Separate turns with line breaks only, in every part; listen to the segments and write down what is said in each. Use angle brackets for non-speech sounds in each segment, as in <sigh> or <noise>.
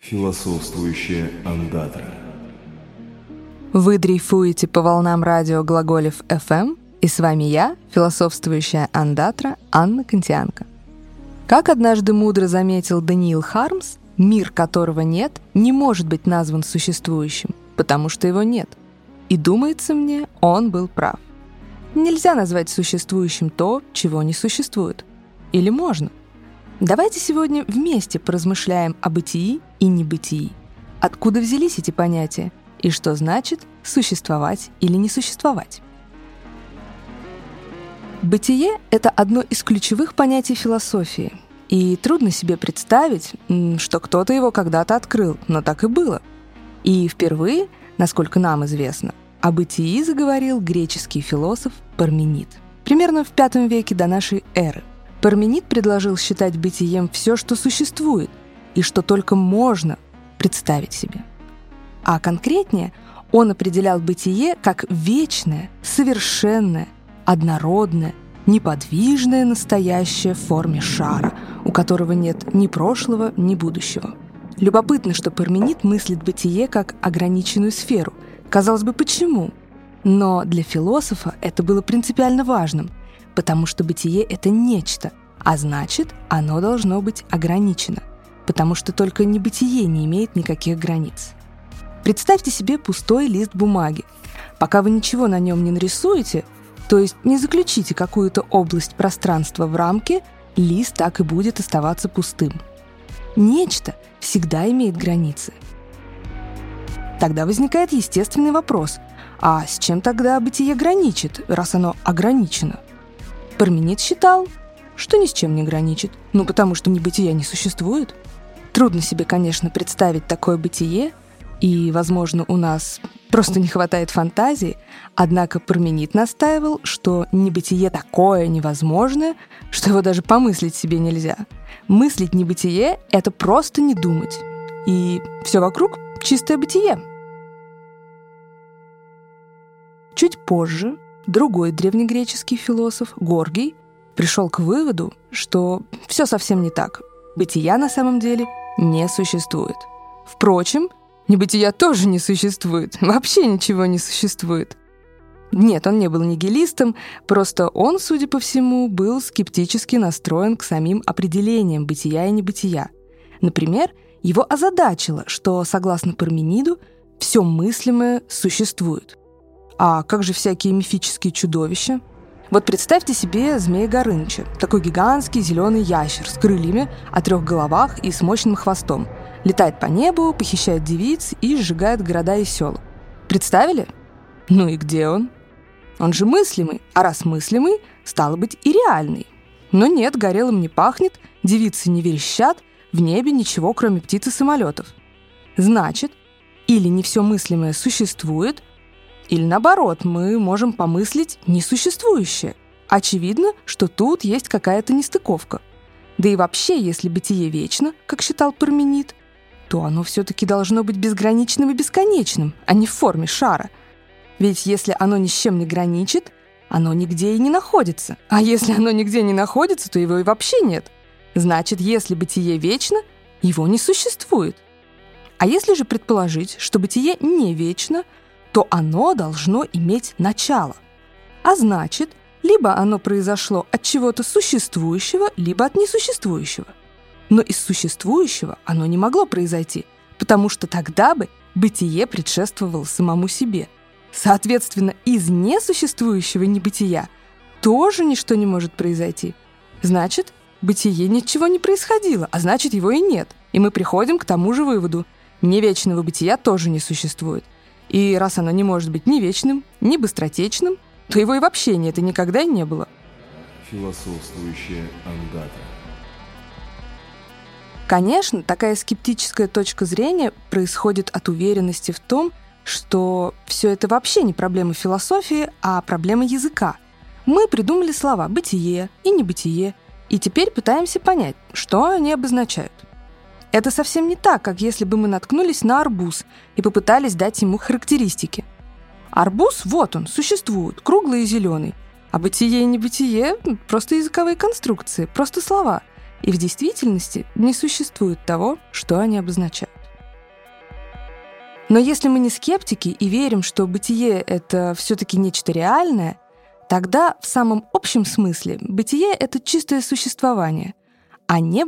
Философствующая андатра.
Вы дрейфуете по волнам радио Глаголев FM, и с вами я, философствующая андатра Анна Контианко. Как однажды мудро заметил Даниил Хармс, мир которого нет, не может быть назван существующим, потому что его нет. И думается мне, он был прав. Нельзя назвать существующим то, чего не существует. Или можно? Давайте сегодня вместе поразмышляем о бытии и небытии. Откуда взялись эти понятия и что значит существовать или не существовать? Бытие — это одно из ключевых понятий философии. И трудно себе представить, что кто-то его когда-то открыл, но так и было. И впервые, насколько нам известно, о бытии заговорил греческий философ Парменид. Примерно в V веке до нашей эры. Парменид предложил считать бытием все, что существует, и что только можно представить себе. А конкретнее, он определял бытие как вечное, совершенное, однородное, неподвижное настоящее в форме шара, у которого нет ни прошлого, ни будущего. Любопытно, что Парменид мыслит бытие как ограниченную сферу. Казалось бы, почему? Но для философа это было принципиально важным – потому что бытие — это нечто, а значит, оно должно быть ограничено, потому что только небытие не имеет никаких границ. Представьте себе пустой лист бумаги. Пока вы ничего на нем не нарисуете, то есть не заключите какую-то область пространства в рамке, лист так и будет оставаться пустым. Нечто всегда имеет границы. Тогда возникает естественный вопрос, а с чем тогда бытие граничит, раз оно ограничено? Парменид считал, что ни с чем не граничит, ну потому что небытия не существует. Трудно себе, конечно, представить такое бытие, и, возможно, у нас просто не хватает фантазии, однако Парменид настаивал, что небытие такое невозможное, что его даже помыслить себе нельзя. Мыслить небытие — это просто не думать. И все вокруг — чистое бытие. Чуть позже Другой древнегреческий философ, Горгий, пришел к выводу, что все совсем не так. Бытия на самом деле не существует. Впрочем, небытия тоже не существует. <laughs> Вообще ничего не существует. Нет, он не был нигилистом, просто он, судя по всему, был скептически настроен к самим определениям бытия и небытия. Например, его озадачило, что, согласно Пармениду, все мыслимое существует. А как же всякие мифические чудовища? Вот представьте себе змея Горыныча, такой гигантский зеленый ящер с крыльями, о трех головах и с мощным хвостом. Летает по небу, похищает девиц и сжигает города и села. Представили? Ну и где он? Он же мыслимый, а раз мыслимый, стало быть и реальный. Но нет, горелым не пахнет, девицы не верещат, в небе ничего, кроме птиц и самолетов. Значит, или не все мыслимое существует, или наоборот, мы можем помыслить несуществующее. Очевидно, что тут есть какая-то нестыковка. Да и вообще, если бытие вечно, как считал Парменид, то оно все-таки должно быть безграничным и бесконечным, а не в форме шара. Ведь если оно ни с чем не граничит, оно нигде и не находится. А если оно нигде не находится, то его и вообще нет. Значит, если бытие вечно, его не существует. А если же предположить, что бытие не вечно – то оно должно иметь начало. А значит, либо оно произошло от чего-то существующего, либо от несуществующего. Но из существующего оно не могло произойти, потому что тогда бы бытие предшествовало самому себе. Соответственно, из несуществующего небытия тоже ничто не может произойти. Значит, бытие ничего не происходило, а значит, его и нет. И мы приходим к тому же выводу. Невечного бытия тоже не существует. И раз оно не может быть ни вечным, ни быстротечным, то его и вообще нет и никогда и не было.
Философствующая андата.
Конечно, такая скептическая точка зрения происходит от уверенности в том, что все это вообще не проблема философии, а проблема языка. Мы придумали слова «бытие» и «небытие», и теперь пытаемся понять, что они обозначают – это совсем не так, как если бы мы наткнулись на арбуз и попытались дать ему характеристики. Арбуз, вот он, существует, круглый и зеленый. А бытие и небытие — просто языковые конструкции, просто слова. И в действительности не существует того, что они обозначают. Но если мы не скептики и верим, что бытие — это все-таки нечто реальное, тогда в самом общем смысле бытие — это чистое существование, а не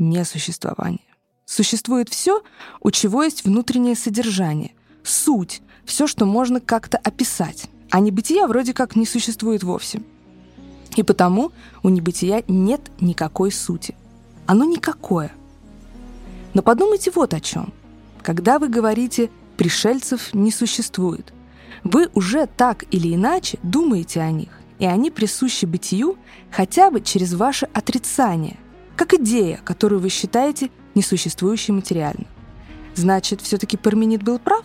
бытие — не существование. Существует все, у чего есть внутреннее содержание, суть, все, что можно как-то описать, а небытия вроде как не существует вовсе. И потому у небытия нет никакой сути. Оно никакое. Но подумайте вот о чем. Когда вы говорите «пришельцев не существует», вы уже так или иначе думаете о них, и они присущи бытию хотя бы через ваше отрицание, как идея, которую вы считаете несуществующей материально. Значит, все-таки Парменид был прав?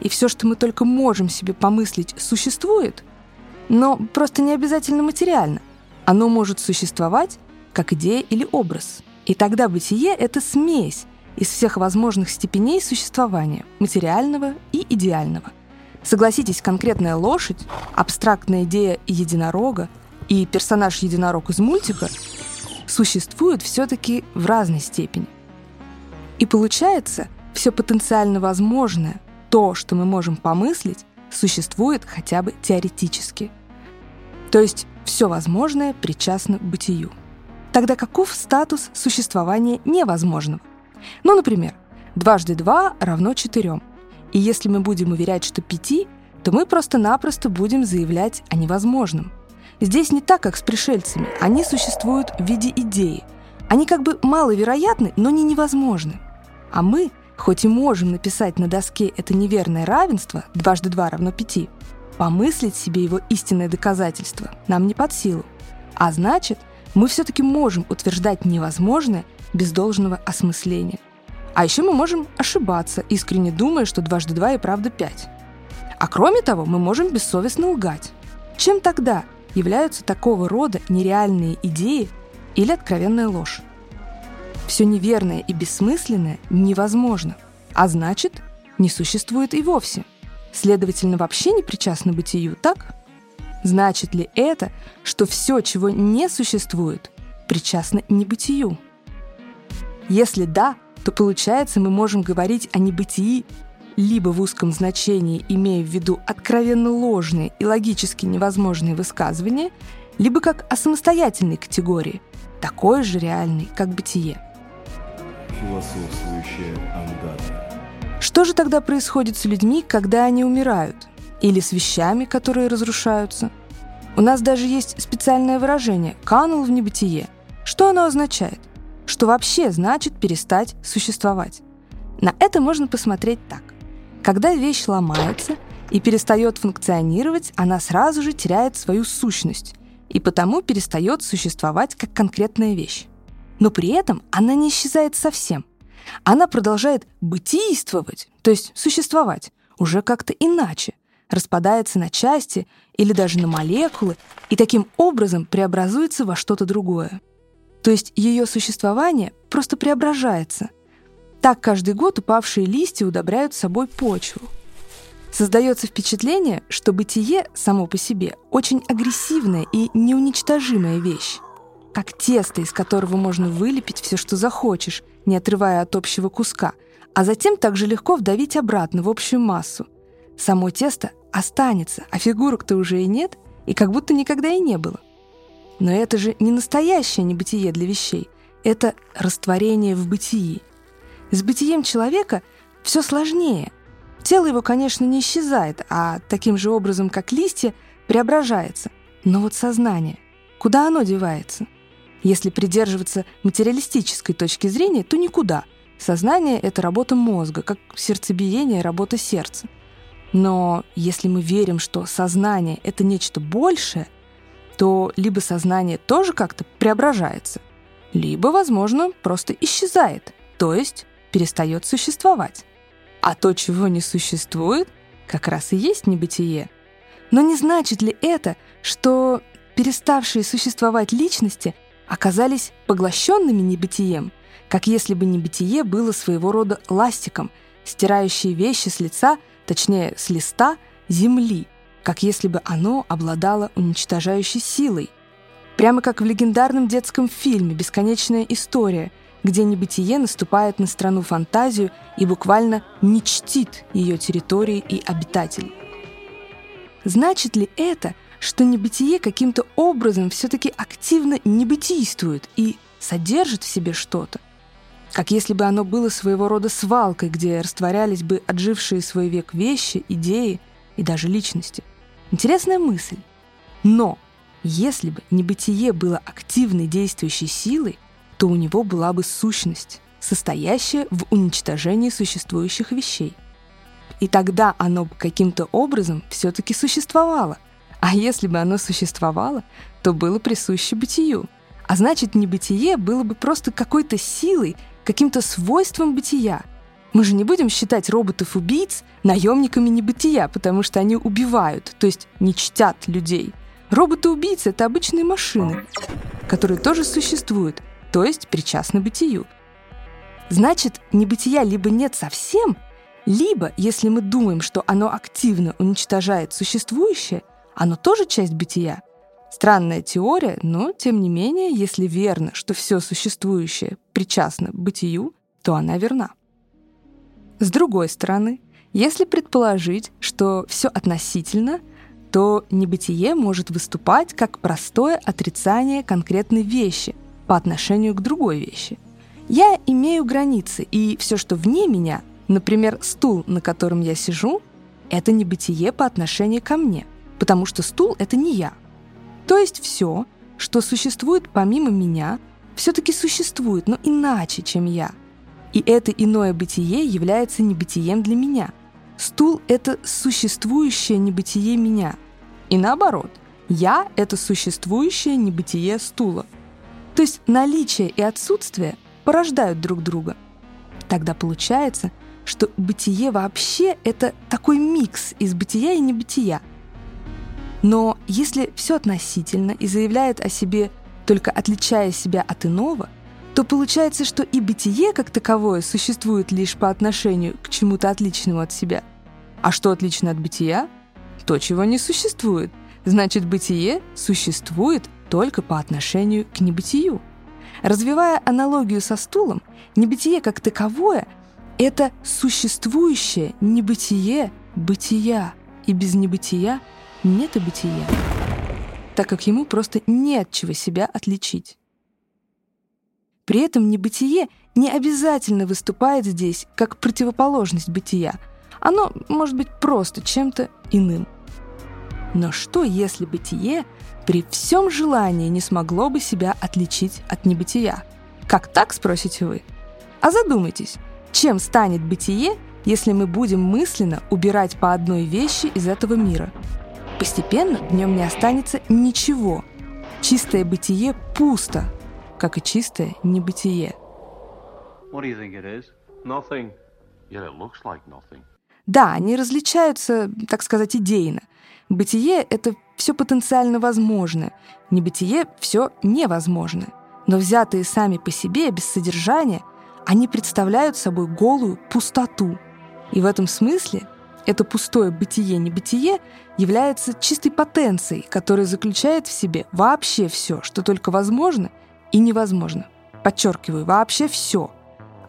И все, что мы только можем себе помыслить, существует? Но просто не обязательно материально. Оно может существовать как идея или образ. И тогда бытие — это смесь из всех возможных степеней существования, материального и идеального. Согласитесь, конкретная лошадь, абстрактная идея единорога и персонаж единорог из мультика существуют все-таки в разной степени. И получается, все потенциально возможное, то, что мы можем помыслить, существует хотя бы теоретически. То есть все возможное причастно бытию. Тогда каков статус существования невозможного? Ну, например, дважды два равно четырем. И если мы будем уверять, что пяти, то мы просто-напросто будем заявлять о невозможном. Здесь не так, как с пришельцами. Они существуют в виде идеи. Они как бы маловероятны, но не невозможны. А мы, хоть и можем написать на доске это неверное равенство, дважды два равно пяти, помыслить себе его истинное доказательство нам не под силу. А значит, мы все-таки можем утверждать невозможное без должного осмысления. А еще мы можем ошибаться, искренне думая, что дважды два и правда пять. А кроме того, мы можем бессовестно лгать. Чем тогда являются такого рода нереальные идеи или откровенная ложь? Все неверное и бессмысленное невозможно, а значит, не существует и вовсе. Следовательно, вообще не причастно бытию, так? Значит ли это, что все, чего не существует, причастно небытию? Если да, то получается мы можем говорить о небытии либо в узком значении, имея в виду откровенно ложные и логически невозможные высказывания, либо как о самостоятельной категории, такой же реальной, как бытие.
Философствующая андата.
Что же тогда происходит с людьми, когда они умирают? Или с вещами, которые разрушаются? У нас даже есть специальное выражение «канул в небытие». Что оно означает? что вообще значит перестать существовать. На это можно посмотреть так. Когда вещь ломается и перестает функционировать, она сразу же теряет свою сущность и потому перестает существовать как конкретная вещь. Но при этом она не исчезает совсем. Она продолжает бытийствовать, то есть существовать, уже как-то иначе, распадается на части или даже на молекулы и таким образом преобразуется во что-то другое. То есть ее существование просто преображается. Так каждый год упавшие листья удобряют собой почву. Создается впечатление, что бытие само по себе очень агрессивная и неуничтожимая вещь. Как тесто, из которого можно вылепить все, что захочешь, не отрывая от общего куска, а затем также легко вдавить обратно в общую массу. Само тесто останется, а фигурок-то уже и нет, и как будто никогда и не было. Но это же не настоящее небытие для вещей. Это растворение в бытии. С бытием человека все сложнее. Тело его, конечно, не исчезает, а таким же образом, как листья, преображается. Но вот сознание, куда оно девается? Если придерживаться материалистической точки зрения, то никуда. Сознание — это работа мозга, как сердцебиение — работа сердца. Но если мы верим, что сознание — это нечто большее — то либо сознание тоже как-то преображается, либо, возможно, просто исчезает, то есть перестает существовать. А то, чего не существует, как раз и есть небытие. Но не значит ли это, что переставшие существовать личности оказались поглощенными небытием, как если бы небытие было своего рода ластиком, стирающие вещи с лица, точнее, с листа земли – как если бы оно обладало уничтожающей силой. Прямо как в легендарном детском фильме «Бесконечная история», где небытие наступает на страну фантазию и буквально не чтит ее территории и обитателей. Значит ли это, что небытие каким-то образом все-таки активно небытийствует и содержит в себе что-то? Как если бы оно было своего рода свалкой, где растворялись бы отжившие свой век вещи, идеи и даже личности. Интересная мысль. Но если бы небытие было активной действующей силой, то у него была бы сущность, состоящая в уничтожении существующих вещей. И тогда оно бы каким-то образом все-таки существовало. А если бы оно существовало, то было присуще бытию. А значит, небытие было бы просто какой-то силой, каким-то свойством бытия. Мы же не будем считать роботов-убийц наемниками небытия, потому что они убивают, то есть не чтят людей. Роботы-убийцы — это обычные машины, которые тоже существуют, то есть причастны бытию. Значит, небытия либо нет совсем, либо, если мы думаем, что оно активно уничтожает существующее, оно тоже часть бытия. Странная теория, но, тем не менее, если верно, что все существующее причастно бытию, то она верна. С другой стороны, если предположить, что все относительно, то небытие может выступать как простое отрицание конкретной вещи по отношению к другой вещи. Я имею границы, и все, что вне меня, например, стул, на котором я сижу, это небытие по отношению ко мне, потому что стул — это не я. То есть все, что существует помимо меня, все-таки существует, но иначе, чем я. И это иное бытие является небытием для меня. Стул — это существующее небытие меня. И наоборот, я — это существующее небытие стула. То есть наличие и отсутствие порождают друг друга. Тогда получается, что бытие вообще — это такой микс из бытия и небытия. Но если все относительно и заявляет о себе только отличая себя от иного, то получается, что и бытие как таковое существует лишь по отношению к чему-то отличному от себя. А что отлично от бытия? То, чего не существует. Значит, бытие существует только по отношению к небытию. Развивая аналогию со стулом, небытие как таковое — это существующее небытие бытия, и без небытия нет и бытия, так как ему просто не от чего себя отличить. При этом небытие не обязательно выступает здесь как противоположность бытия. Оно может быть просто чем-то иным. Но что, если бытие при всем желании не смогло бы себя отличить от небытия? Как так, спросите вы? А задумайтесь, чем станет бытие, если мы будем мысленно убирать по одной вещи из этого мира? Постепенно в нем не останется ничего. Чистое бытие пусто, как и чистое небытие. Да, они различаются, так сказать, идейно. Бытие — это все потенциально возможное, небытие — все невозможное. Но взятые сами по себе, без содержания, они представляют собой голую пустоту. И в этом смысле это пустое бытие-небытие является чистой потенцией, которая заключает в себе вообще все, что только возможно и невозможно. Подчеркиваю, вообще все.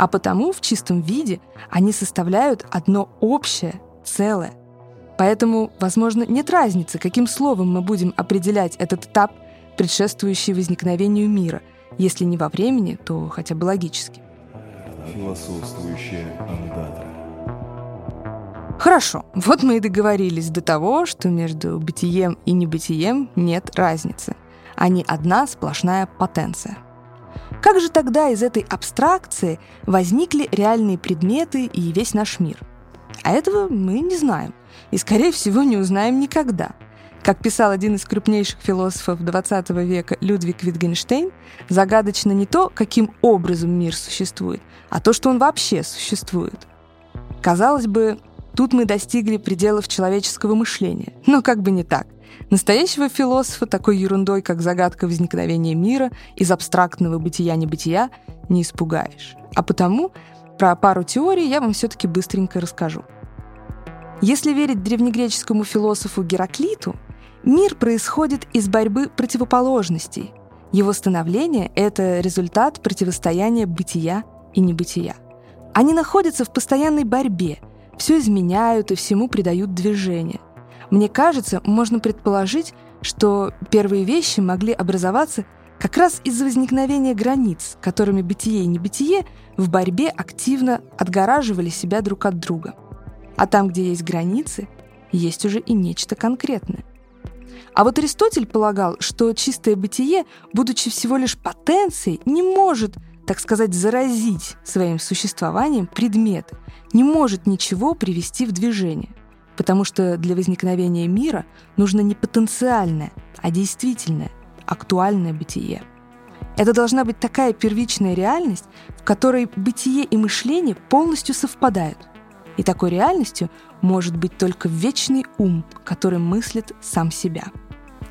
А потому в чистом виде они составляют одно общее целое. Поэтому, возможно, нет разницы, каким словом мы будем определять этот этап, предшествующий возникновению мира, если не во времени, то хотя бы логически.
Философствующая андатра.
Хорошо, вот мы и договорились до того, что между бытием и небытием нет разницы. Они одна сплошная потенция. Как же тогда из этой абстракции возникли реальные предметы и весь наш мир? А этого мы не знаем и, скорее всего, не узнаем никогда. Как писал один из крупнейших философов XX века Людвиг Витгенштейн, загадочно не то, каким образом мир существует, а то, что он вообще существует. Казалось бы, Тут мы достигли пределов человеческого мышления. Но как бы не так. Настоящего философа такой ерундой, как загадка возникновения мира из абстрактного бытия-небытия, не испугаешь. А потому про пару теорий я вам все-таки быстренько расскажу. Если верить древнегреческому философу Гераклиту, мир происходит из борьбы противоположностей. Его становление — это результат противостояния бытия и небытия. Они находятся в постоянной борьбе, все изменяют и всему придают движение. Мне кажется, можно предположить, что первые вещи могли образоваться как раз из-за возникновения границ, которыми бытие и небытие в борьбе активно отгораживали себя друг от друга. А там, где есть границы, есть уже и нечто конкретное. А вот Аристотель полагал, что чистое бытие, будучи всего лишь потенцией, не может, так сказать, заразить своим существованием предметы, не может ничего привести в движение. Потому что для возникновения мира нужно не потенциальное, а действительное, актуальное бытие. Это должна быть такая первичная реальность, в которой бытие и мышление полностью совпадают. И такой реальностью может быть только вечный ум, который мыслит сам себя.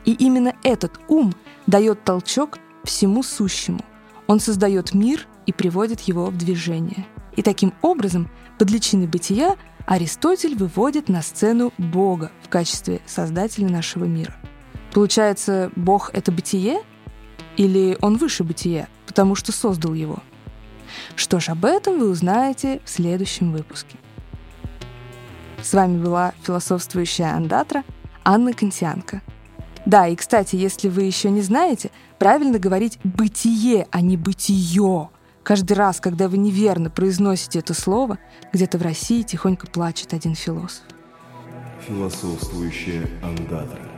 И именно этот ум дает толчок всему сущему. Он создает мир и приводит его в движение. И таким образом, под личиной бытия, Аристотель выводит на сцену Бога в качестве создателя нашего мира. Получается, Бог — это бытие? Или он выше бытия, потому что создал его? Что ж, об этом вы узнаете в следующем выпуске. С вами была философствующая андатра Анна Контианко. Да, и, кстати, если вы еще не знаете, правильно говорить «бытие», а не «бытие». Каждый раз, когда вы неверно произносите это слово, где-то в России тихонько плачет один философ.
Философствующая андатра.